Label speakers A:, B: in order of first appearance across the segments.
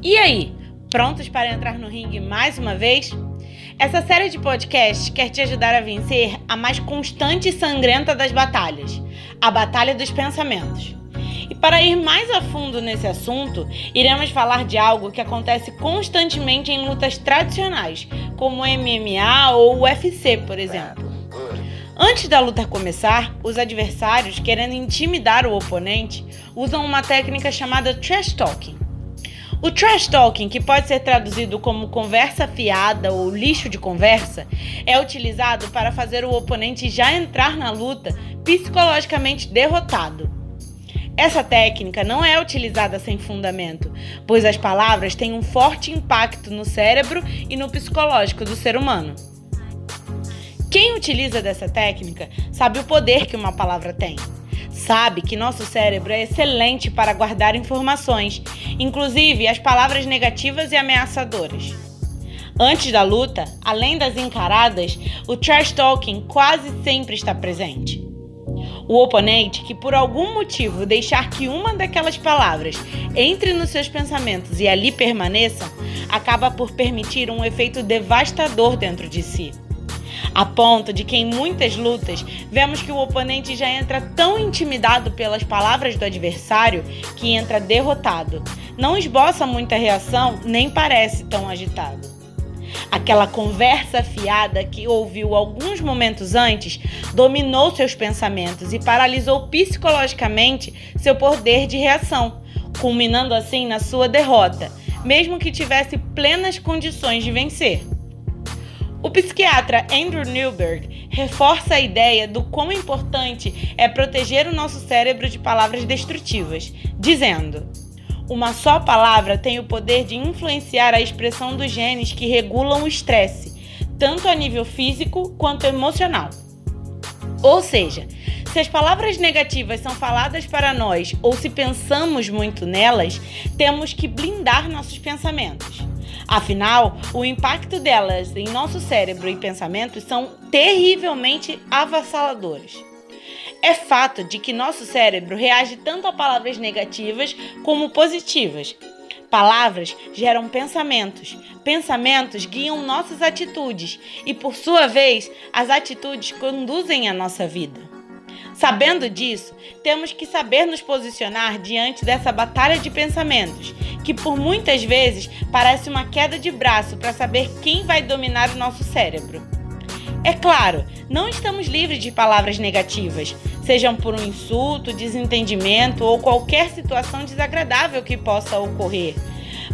A: E aí, prontos para entrar no ringue mais uma vez? Essa série de podcasts quer te ajudar a vencer a mais constante e sangrenta das batalhas, a Batalha dos Pensamentos. E para ir mais a fundo nesse assunto, iremos falar de algo que acontece constantemente em lutas tradicionais, como MMA ou UFC, por exemplo. Antes da luta começar, os adversários, querendo intimidar o oponente, usam uma técnica chamada trash talking. O trash talking, que pode ser traduzido como conversa fiada ou lixo de conversa, é utilizado para fazer o oponente já entrar na luta psicologicamente derrotado. Essa técnica não é utilizada sem fundamento, pois as palavras têm um forte impacto no cérebro e no psicológico do ser humano. Quem utiliza dessa técnica sabe o poder que uma palavra tem. Sabe que nosso cérebro é excelente para guardar informações, inclusive as palavras negativas e ameaçadoras. Antes da luta, além das encaradas, o trash talking quase sempre está presente. O oponente que por algum motivo deixar que uma daquelas palavras entre nos seus pensamentos e ali permaneça, acaba por permitir um efeito devastador dentro de si a ponto de que em muitas lutas vemos que o oponente já entra tão intimidado pelas palavras do adversário que entra derrotado. Não esboça muita reação, nem parece tão agitado. Aquela conversa fiada que ouviu alguns momentos antes dominou seus pensamentos e paralisou psicologicamente seu poder de reação, culminando assim na sua derrota, mesmo que tivesse plenas condições de vencer. O psiquiatra Andrew Newberg reforça a ideia do quão importante é proteger o nosso cérebro de palavras destrutivas, dizendo: Uma só palavra tem o poder de influenciar a expressão dos genes que regulam o estresse, tanto a nível físico quanto emocional. Ou seja, se as palavras negativas são faladas para nós ou se pensamos muito nelas, temos que blindar nossos pensamentos. Afinal, o impacto delas em nosso cérebro e pensamentos são terrivelmente avassaladores. É fato de que nosso cérebro reage tanto a palavras negativas como positivas. Palavras geram pensamentos, pensamentos guiam nossas atitudes e, por sua vez, as atitudes conduzem a nossa vida. Sabendo disso, temos que saber nos posicionar diante dessa batalha de pensamentos, que por muitas vezes parece uma queda de braço para saber quem vai dominar o nosso cérebro. É claro, não estamos livres de palavras negativas, sejam por um insulto, desentendimento ou qualquer situação desagradável que possa ocorrer.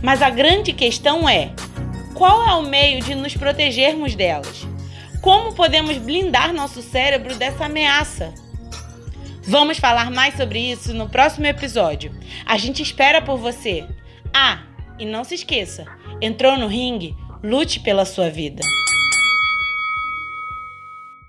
A: Mas a grande questão é: qual é o meio de nos protegermos delas? Como podemos blindar nosso cérebro dessa ameaça? Vamos falar mais sobre isso no próximo episódio. A gente espera por você. Ah, e não se esqueça: entrou no ringue, lute pela sua vida.